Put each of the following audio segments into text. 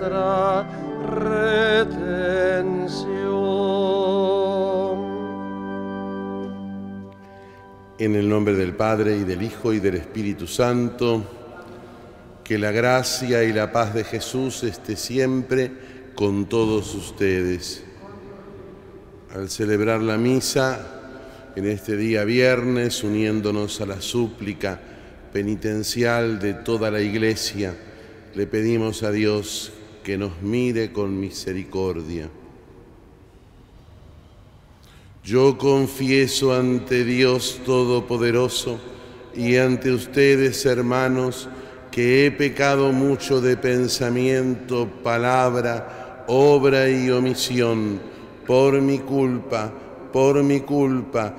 nuestra redención. En el nombre del Padre y del Hijo y del Espíritu Santo, que la gracia y la paz de Jesús esté siempre con todos ustedes. Al celebrar la misa en este día viernes, uniéndonos a la súplica penitencial de toda la Iglesia, le pedimos a Dios que nos mire con misericordia. Yo confieso ante Dios Todopoderoso y ante ustedes, hermanos, que he pecado mucho de pensamiento, palabra, obra y omisión, por mi culpa, por mi culpa,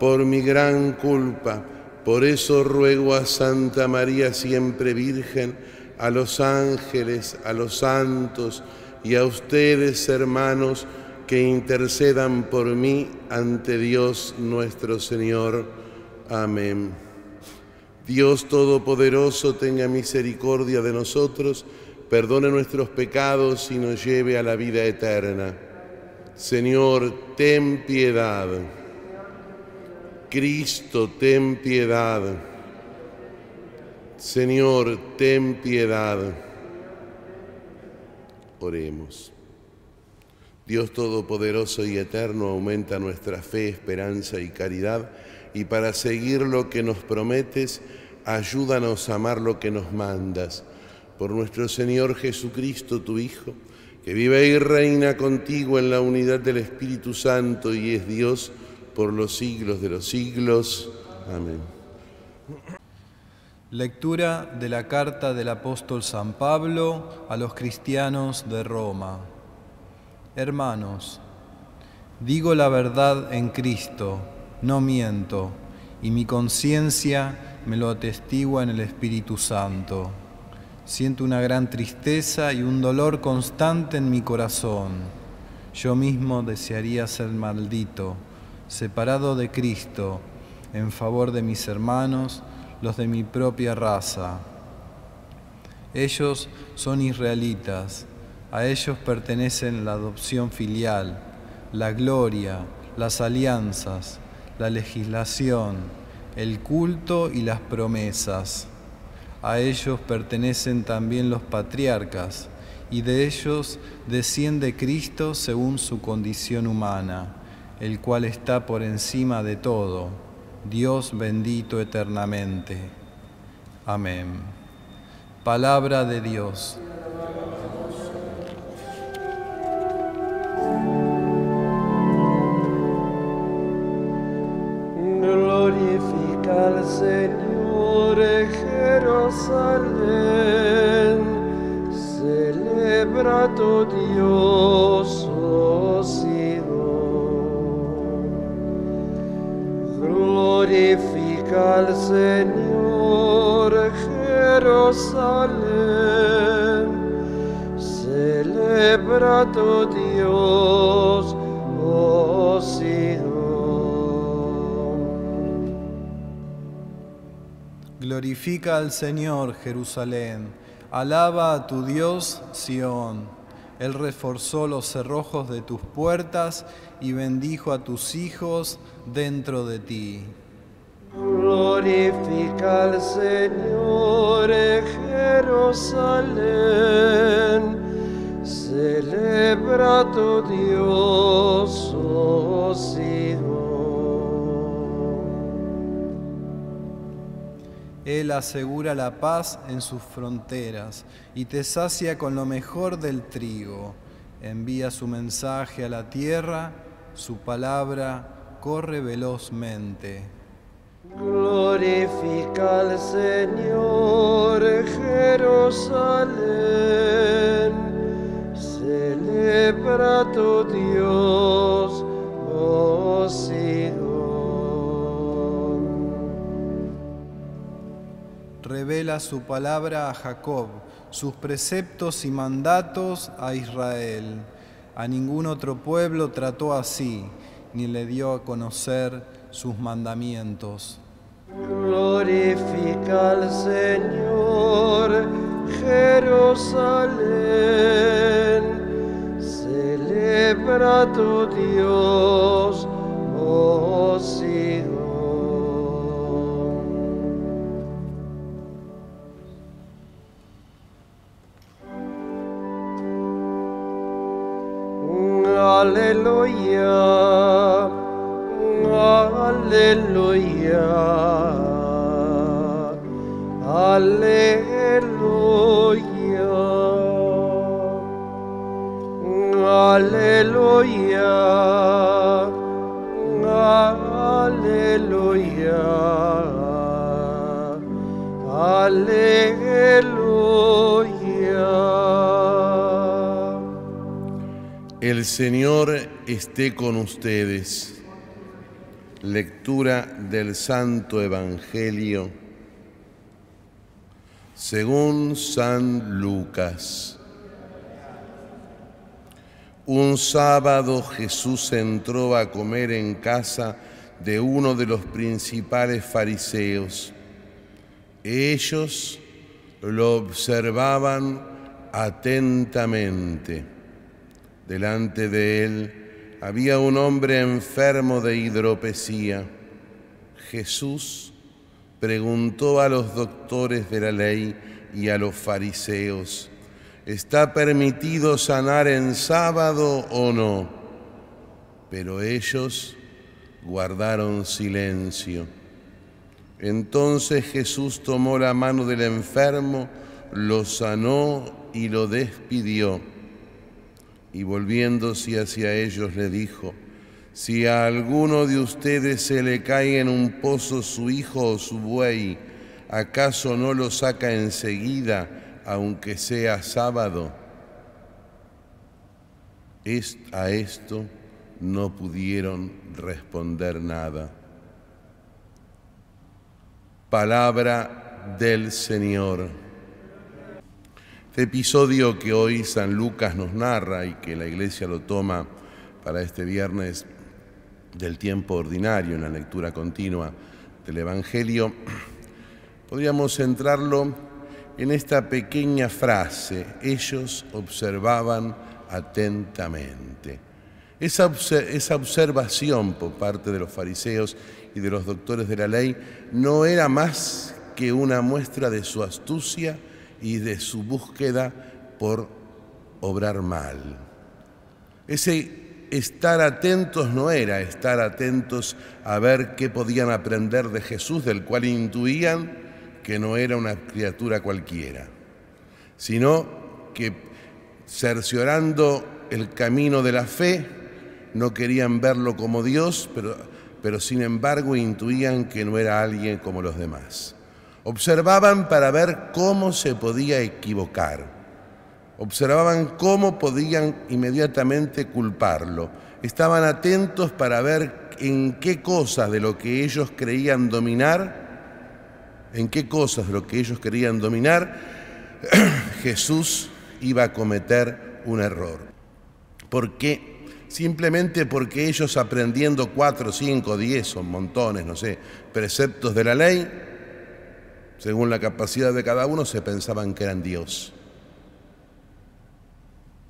por mi gran culpa. Por eso ruego a Santa María siempre Virgen, a los ángeles, a los santos y a ustedes, hermanos, que intercedan por mí ante Dios nuestro Señor. Amén. Dios Todopoderoso tenga misericordia de nosotros, perdone nuestros pecados y nos lleve a la vida eterna. Señor, ten piedad. Cristo, ten piedad. Señor, ten piedad. Oremos. Dios Todopoderoso y Eterno, aumenta nuestra fe, esperanza y caridad, y para seguir lo que nos prometes, ayúdanos a amar lo que nos mandas. Por nuestro Señor Jesucristo, tu Hijo, que vive y reina contigo en la unidad del Espíritu Santo y es Dios por los siglos de los siglos. Amén. Lectura de la carta del apóstol San Pablo a los cristianos de Roma. Hermanos, digo la verdad en Cristo, no miento, y mi conciencia me lo atestigua en el Espíritu Santo. Siento una gran tristeza y un dolor constante en mi corazón. Yo mismo desearía ser maldito, separado de Cristo, en favor de mis hermanos, los de mi propia raza. Ellos son israelitas, a ellos pertenecen la adopción filial, la gloria, las alianzas, la legislación, el culto y las promesas. A ellos pertenecen también los patriarcas, y de ellos desciende Cristo según su condición humana, el cual está por encima de todo Dios bendito eternamente. Amén. Palabra de Dios. Glorifica al Señor Jerusalén, celebra tu Dios, oh. Glorifica al Señor Jerusalén, celebra tu Dios, oh. Glorifica al Señor Jerusalén. Alaba a tu Dios Sión. Él reforzó los cerrojos de tus puertas y bendijo a tus hijos dentro de ti. Glorifica al Señor Jerusalén, celebra tu Dios, oh. Él asegura la paz en sus fronteras y te sacia con lo mejor del trigo. envía su mensaje a la tierra, su palabra corre velozmente. Glorifica al Señor Jerusalén, celebra tu Dios, oh Sidón. Revela su palabra a Jacob, sus preceptos y mandatos a Israel. A ningún otro pueblo trató así, ni le dio a conocer sus mandamientos. Glorifica al Señor Jerusalén, celebra tu Dios, oh Sidón. Aleluya, aleluya, aleluya, aleluya, aleluya. El Señor esté con ustedes. Lectura del Santo Evangelio según San Lucas. Un sábado Jesús entró a comer en casa de uno de los principales fariseos. Ellos lo observaban atentamente. Delante de él había un hombre enfermo de hidropesía. Jesús preguntó a los doctores de la ley y a los fariseos, ¿está permitido sanar en sábado o no? Pero ellos guardaron silencio. Entonces Jesús tomó la mano del enfermo, lo sanó y lo despidió y volviéndose hacia ellos le dijo, si a alguno de ustedes se le cae en un pozo su hijo o su buey, ¿acaso no lo saca enseguida, aunque sea sábado? A esto no pudieron responder nada. Palabra del Señor. Este episodio que hoy San Lucas nos narra y que la iglesia lo toma para este viernes del tiempo ordinario en la lectura continua del Evangelio, podríamos centrarlo en esta pequeña frase, ellos observaban atentamente. Esa, esa, observación por parte de los fariseos y de los doctores de la ley no era más que una muestra de su astucia y de su búsqueda por obrar mal. Ese estar atentos no era estar atentos a ver qué podían aprender de Jesús, del cual intuían que no era una criatura cualquiera, sino que cerciorando el camino de la fe, no querían verlo como Dios, pero, pero sin embargo intuían que no era alguien como los demás. Observaban para ver cómo se podía equivocar. Observaban cómo podían inmediatamente culparlo. Estaban atentos para ver en qué cosas de lo que ellos creían dominar, en qué cosas de lo que ellos querían dominar, Jesús iba a cometer un error. ¿Por qué? Simplemente porque ellos aprendiendo cuatro, cinco, diez, son montones, no sé, preceptos de la ley, según la capacidad de cada uno, se pensaban que eran Dios.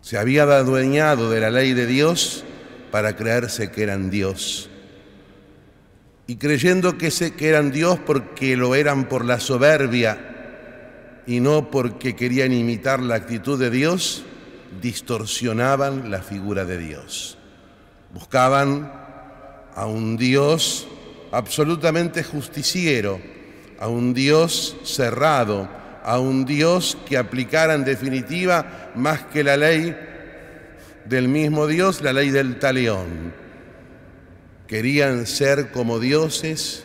Se había adueñado de la ley de Dios para creerse que eran Dios. Y creyendo que, que eran Dios porque lo eran por la soberbia y no porque querían imitar la actitud de Dios, distorsionaban la figura de Dios. Buscaban a un Dios absolutamente justiciero, a un Dios cerrado, a un Dios que aplicara en definitiva más que la ley, del mismo Dios la ley del talión. Querían ser como dioses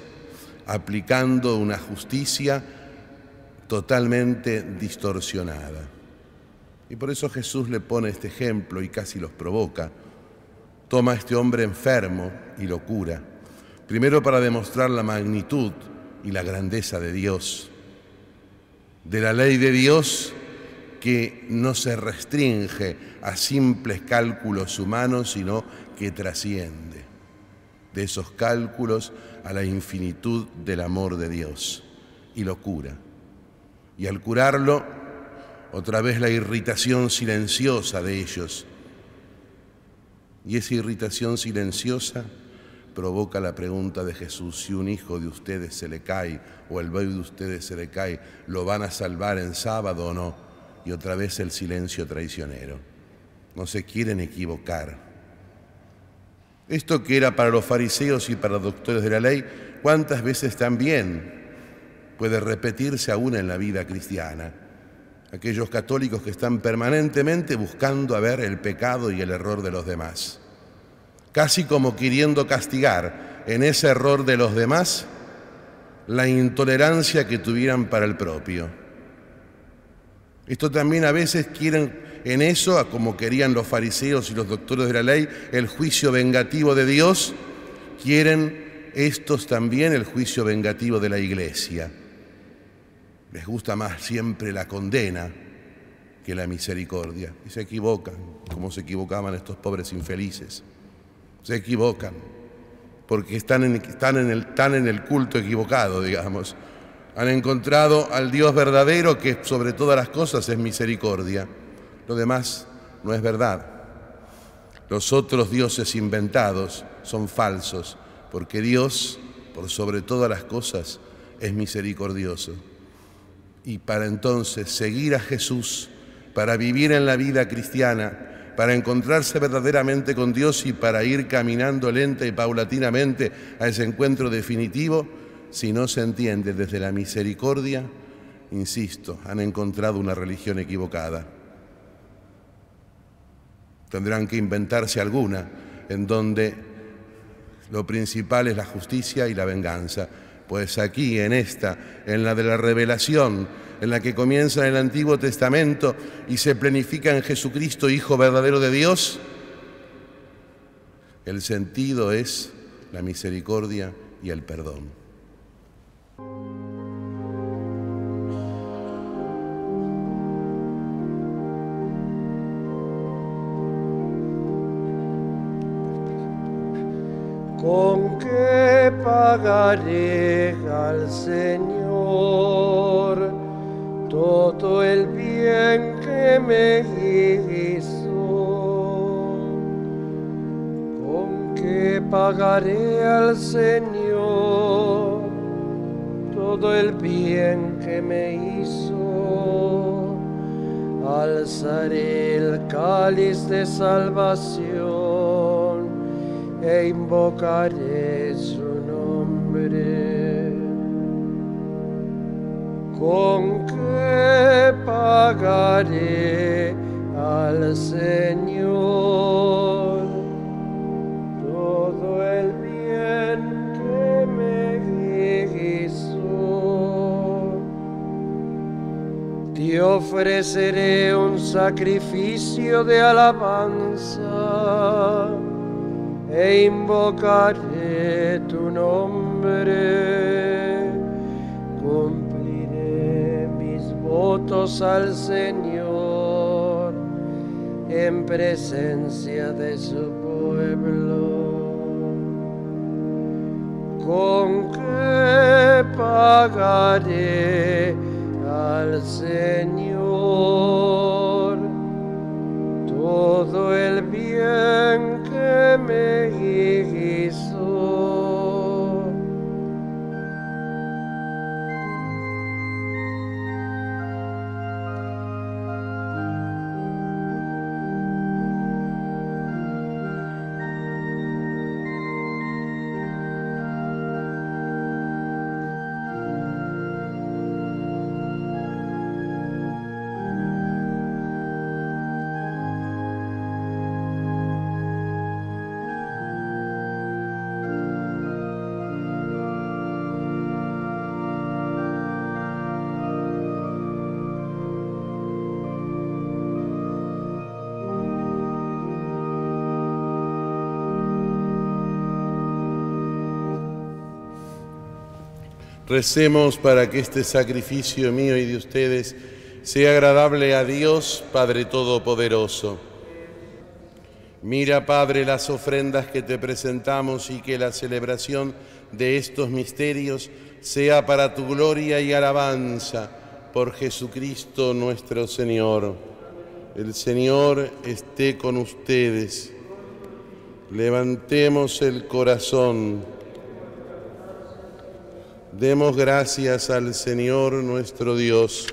aplicando una justicia totalmente distorsionada. Y por eso Jesús le pone este ejemplo y casi los provoca. Toma a este hombre enfermo y lo cura. Primero para demostrar la magnitud y la grandeza de Dios, de la ley de Dios que no se restringe a simples cálculos humanos, sino que trasciende de esos cálculos a la infinitud del amor de Dios y lo cura. Y al curarlo, otra vez la irritación silenciosa de ellos. Y esa irritación silenciosa provoca la pregunta de Jesús, si un hijo de ustedes se le cae o el bebé de ustedes se le cae, ¿lo van a salvar en sábado o no? Y otra vez el silencio traicionero. No se quieren equivocar. Esto que era para los fariseos y para los doctores de la ley, ¿cuántas veces también puede repetirse aún en la vida cristiana? Aquellos católicos que están permanentemente buscando a ver el pecado y el error de los demás casi como queriendo castigar en ese error de los demás la intolerancia que tuvieran para el propio. Esto también a veces quieren en eso, como querían los fariseos y los doctores de la ley, el juicio vengativo de Dios, quieren estos también el juicio vengativo de la iglesia. Les gusta más siempre la condena que la misericordia. Y se equivocan, como se equivocaban estos pobres infelices se equivocan, porque están en, están en, el, están en el culto equivocado, digamos. Han encontrado al Dios verdadero que sobre todas las cosas es misericordia. Lo demás no es verdad. Los otros dioses inventados son falsos, porque Dios, por sobre todas las cosas, es misericordioso. Y para entonces seguir a Jesús, para vivir en la vida cristiana, para encontrarse verdaderamente con Dios y para ir caminando lenta y paulatinamente a ese encuentro definitivo, si no se entiende desde la misericordia, insisto, han encontrado una religión equivocada. Tendrán que inventarse alguna en donde lo principal es la justicia y la venganza. Pues aquí, en esta, en la de la revelación, en la que comienza el Antiguo Testamento y se planifica en Jesucristo, Hijo verdadero de Dios, el sentido es la misericordia y el perdón. ¿Con qué pagaré al Señor? todo el bien que me hizo. ¿Con qué pagaré al Señor todo el bien que me hizo? Alzaré el cáliz de salvación e invocaré su nombre. ¿Con qué pagaré al Señor Te ofreceré un sacrificio de alabanza e invocaré tu nombre votos al Señor en presencia de su pueblo. ¿Con qué pagaré al Señor. Todo el bien que me Recemos para que este sacrificio mío y de ustedes sea agradable a Dios, Padre Todopoderoso. Mira, Padre, las ofrendas que te presentamos y que la celebración de estos misterios sea para tu gloria y alabanza por Jesucristo nuestro Señor. El Señor esté con ustedes. Levantemos el corazón. Demos gracias al Señor nuestro Dios.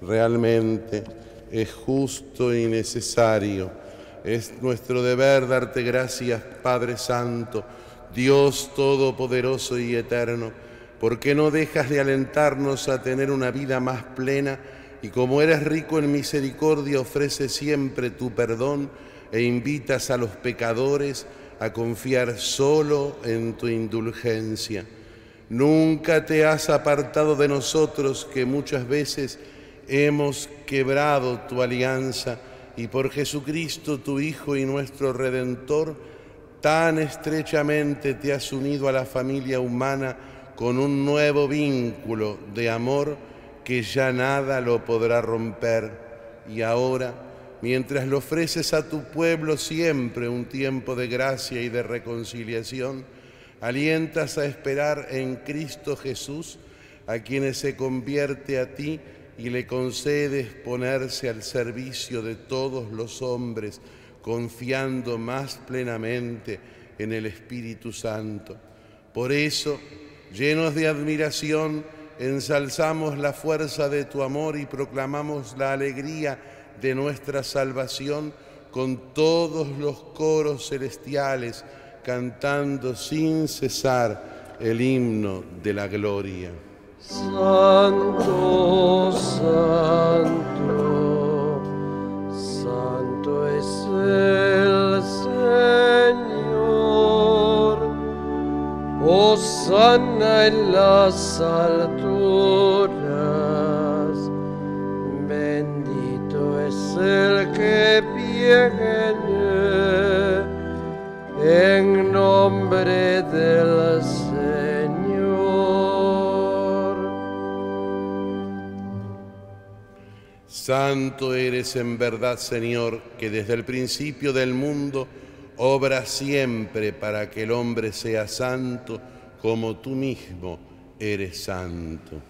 Realmente es justo y necesario. Es nuestro deber darte gracias, Padre Santo, Dios Todopoderoso y Eterno, porque no dejas de alentarnos a tener una vida más plena y como eres rico en misericordia, ofrece siempre tu perdón e invitas a los pecadores a confiar solo en tu indulgencia. Nunca te has apartado de nosotros que muchas veces hemos quebrado tu alianza y por Jesucristo tu Hijo y nuestro Redentor, tan estrechamente te has unido a la familia humana con un nuevo vínculo de amor que ya nada lo podrá romper. Y ahora, mientras le ofreces a tu pueblo siempre un tiempo de gracia y de reconciliación, alientas a esperar en Cristo Jesús, a quienes se convierte a ti y le concedes ponerse al servicio de todos los hombres, confiando más plenamente en el Espíritu Santo. Por eso, llenos de admiración, ensalzamos la fuerza de tu amor y proclamamos la alegría de nuestra salvación con todos los coros celestiales, cantando sin cesar el himno de la gloria. Santo, santo, santo es el Señor. Hosanna en las alturas. En nombre del Señor. Santo eres en verdad, Señor, que desde el principio del mundo obra siempre para que el hombre sea santo como tú mismo eres santo.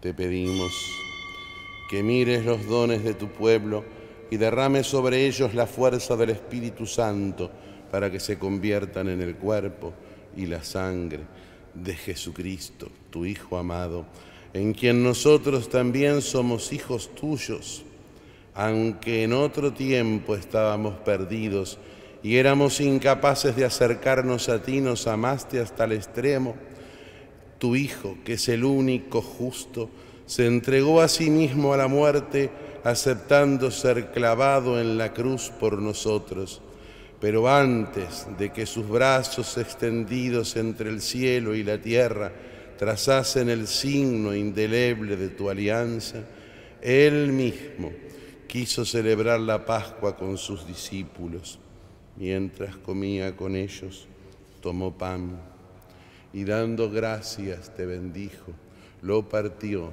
Te pedimos que mires los dones de tu pueblo y derrame sobre ellos la fuerza del Espíritu Santo para que se conviertan en el cuerpo y la sangre de Jesucristo, tu Hijo amado, en quien nosotros también somos hijos tuyos, aunque en otro tiempo estábamos perdidos y éramos incapaces de acercarnos a ti, nos amaste hasta el extremo. Tu Hijo, que es el único justo, se entregó a sí mismo a la muerte, aceptando ser clavado en la cruz por nosotros. Pero antes de que sus brazos extendidos entre el cielo y la tierra trazasen el signo indeleble de tu alianza, Él mismo quiso celebrar la Pascua con sus discípulos. Mientras comía con ellos, tomó pan y dando gracias te bendijo, lo partió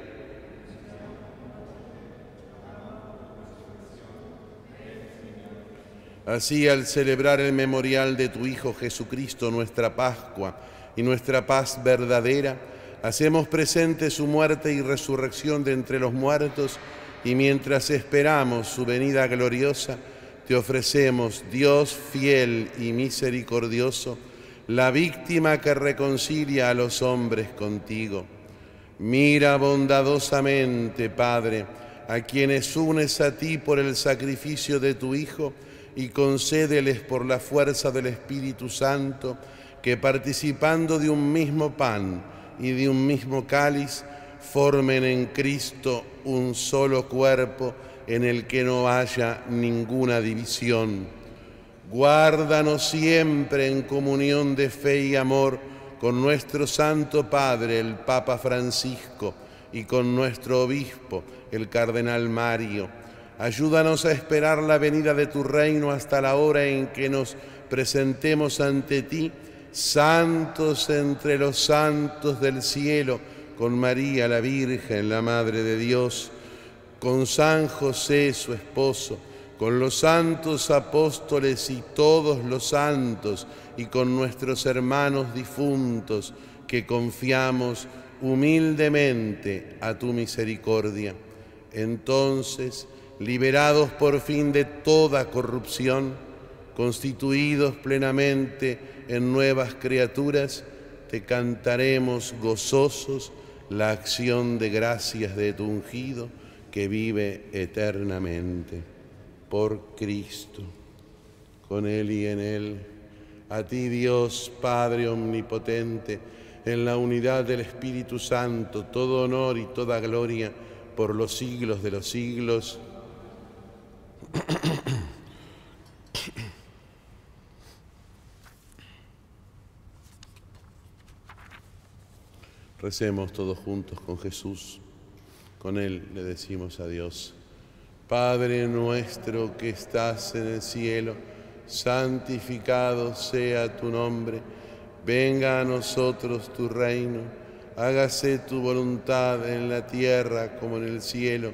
Así al celebrar el memorial de tu Hijo Jesucristo, nuestra Pascua y nuestra paz verdadera, hacemos presente su muerte y resurrección de entre los muertos y mientras esperamos su venida gloriosa, te ofrecemos, Dios fiel y misericordioso, la víctima que reconcilia a los hombres contigo. Mira bondadosamente, Padre, a quienes unes a ti por el sacrificio de tu Hijo, y concédeles por la fuerza del Espíritu Santo que participando de un mismo pan y de un mismo cáliz, formen en Cristo un solo cuerpo en el que no haya ninguna división. Guárdanos siempre en comunión de fe y amor con nuestro Santo Padre, el Papa Francisco, y con nuestro Obispo, el Cardenal Mario Ayúdanos a esperar la venida de tu reino hasta la hora en que nos presentemos ante ti, santos entre los santos del cielo, con María la Virgen, la Madre de Dios, con San José, su esposo, con los santos apóstoles y todos los santos, y con nuestros hermanos difuntos, que confiamos humildemente a tu misericordia. Entonces, liberados por fin de toda corrupción, constituidos plenamente en nuevas criaturas, te cantaremos gozosos la acción de gracias de tu ungido que vive eternamente. Por Cristo, con Él y en Él, a ti Dios Padre Omnipotente, en la unidad del Espíritu Santo, todo honor y toda gloria por los siglos de los siglos. Recemos todos juntos con Jesús. Con Él le decimos a Dios, Padre nuestro que estás en el cielo, santificado sea tu nombre, venga a nosotros tu reino, hágase tu voluntad en la tierra como en el cielo.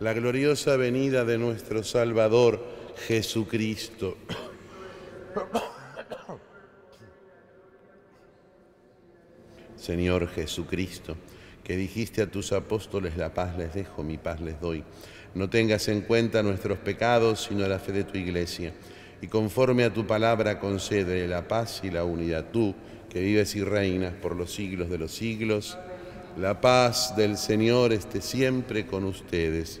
la gloriosa venida de nuestro Salvador Jesucristo. Señor Jesucristo, que dijiste a tus apóstoles, la paz les dejo, mi paz les doy. No tengas en cuenta nuestros pecados, sino la fe de tu iglesia. Y conforme a tu palabra concede la paz y la unidad. Tú, que vives y reinas por los siglos de los siglos, la paz del Señor esté siempre con ustedes.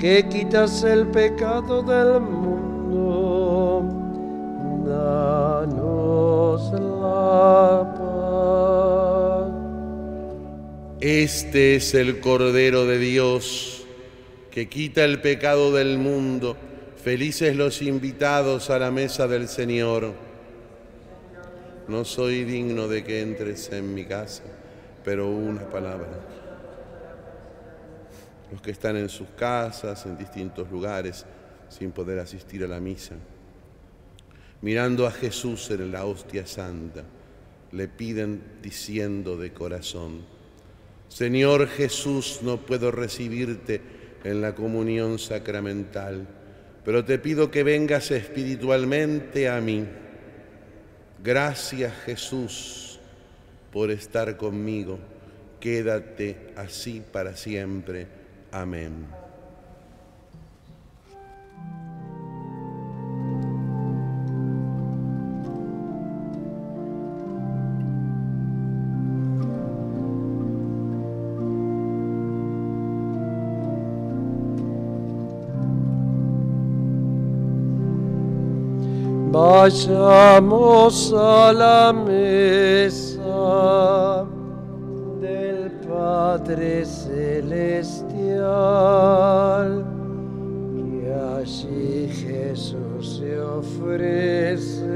que quitas el pecado del mundo, danos la paz. Este es el Cordero de Dios, que quita el pecado del mundo. Felices los invitados a la mesa del Señor. No soy digno de que entres en mi casa, pero una palabra los que están en sus casas, en distintos lugares, sin poder asistir a la misa, mirando a Jesús en la hostia santa, le piden diciendo de corazón, Señor Jesús, no puedo recibirte en la comunión sacramental, pero te pido que vengas espiritualmente a mí. Gracias Jesús por estar conmigo. Quédate así para siempre. Amén. Vayamos a la mesa Padre Celestial, que allí Jesús se ofrece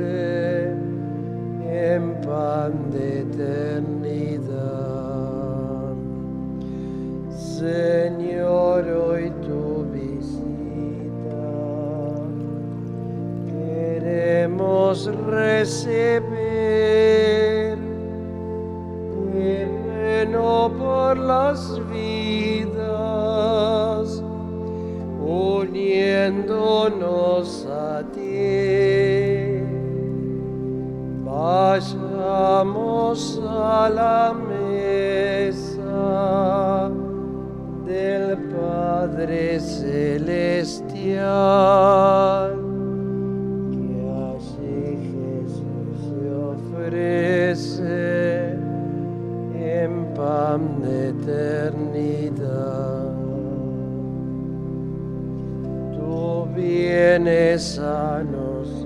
en pan de eternidad. Señor, hoy tu visita queremos recibir por las vidas, uniéndonos a ti. Vayamos a la mesa del Padre Celestial. Eternidad. Tú vienes a nosotros,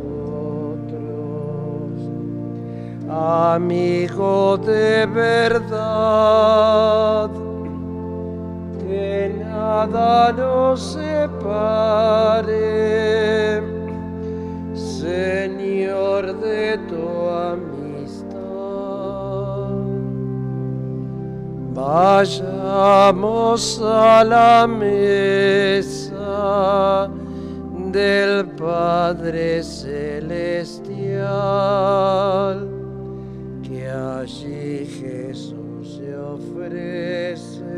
amigo de verdad, que nada nos separe, Señor de tu amistad. Vayamos a la mesa del Padre Celestial, que allí Jesús se ofrece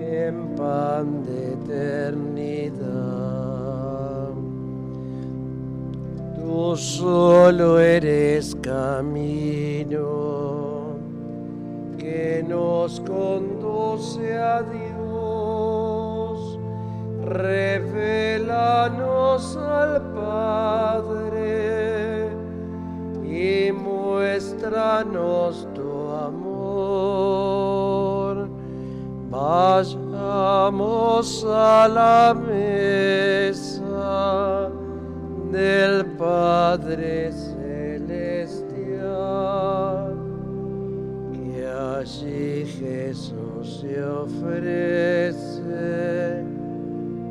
en pan de eternidad. Tú solo eres camino nos conduce a Dios. Revelanos al Padre y muéstranos tu amor. Vayamos a la mesa del Padre Jesús se ofrece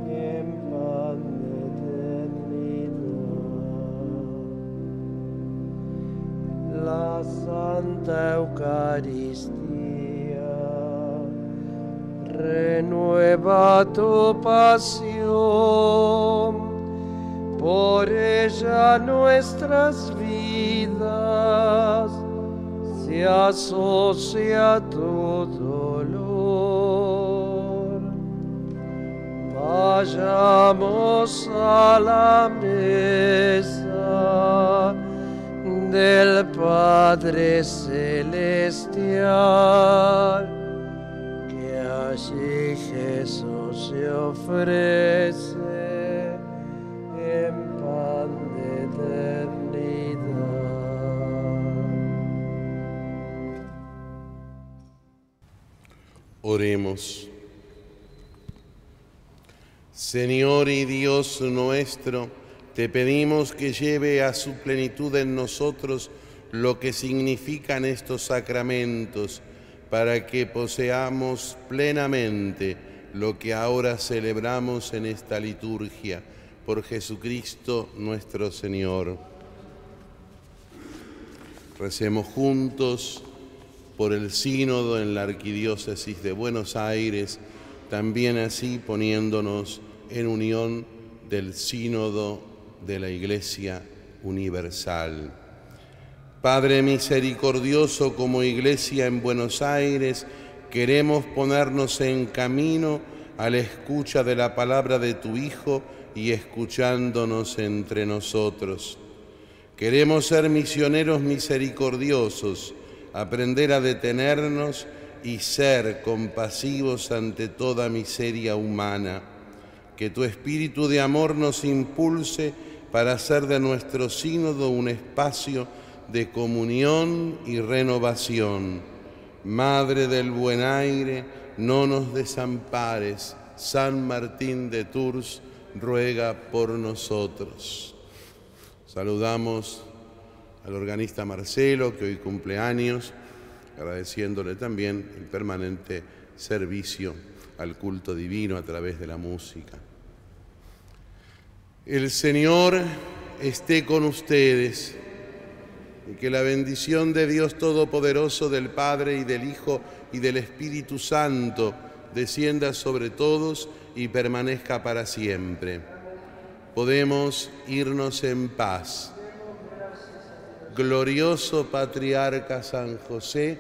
en pan de. La Santa Eucaristía renueva tu pasión, por ella nuestras vidas se asocia tu Vayamos a la mesa del Padre Celestial, que allí Jesús se ofrece en pan de eternidad. Oremos. Señor y Dios nuestro, te pedimos que lleve a su plenitud en nosotros lo que significan estos sacramentos, para que poseamos plenamente lo que ahora celebramos en esta liturgia, por Jesucristo nuestro Señor. Recemos juntos por el sínodo en la Arquidiócesis de Buenos Aires, también así poniéndonos en unión del sínodo de la Iglesia Universal. Padre misericordioso, como iglesia en Buenos Aires, queremos ponernos en camino a la escucha de la palabra de tu Hijo y escuchándonos entre nosotros. Queremos ser misioneros misericordiosos, aprender a detenernos y ser compasivos ante toda miseria humana. Que tu espíritu de amor nos impulse para hacer de nuestro sínodo un espacio de comunión y renovación. Madre del buen aire, no nos desampares. San Martín de Tours ruega por nosotros. Saludamos al organista Marcelo, que hoy cumple años, agradeciéndole también el permanente servicio al culto divino a través de la música. El Señor esté con ustedes y que la bendición de Dios Todopoderoso, del Padre y del Hijo y del Espíritu Santo descienda sobre todos y permanezca para siempre podemos irnos en paz. Glorioso Patriarca San José,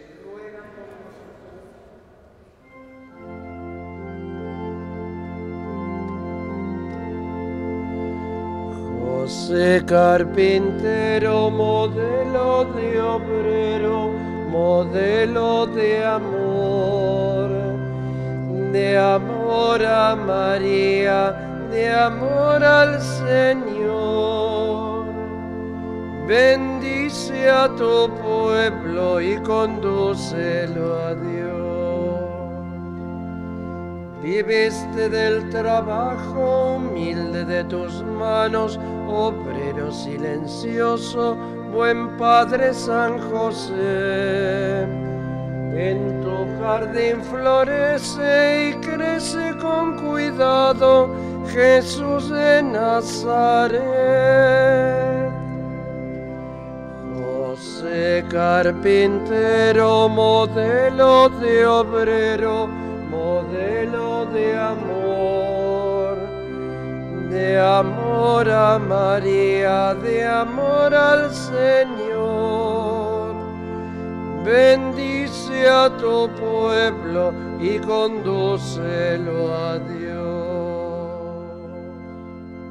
José carpintero, modelo de obrero, modelo de amor, de amor a María de amor al Señor. Bendice a tu pueblo y condúcelo a Dios. Viviste del trabajo humilde de tus manos, obrero silencioso, buen Padre San José. En tu jardín florece y crece con cuidado Jesús de Nazaret. José carpintero, modelo de obrero, modelo de amor, de amor a María, de amor al Señor. Bendice a tu pueblo y condúcelo a Dios.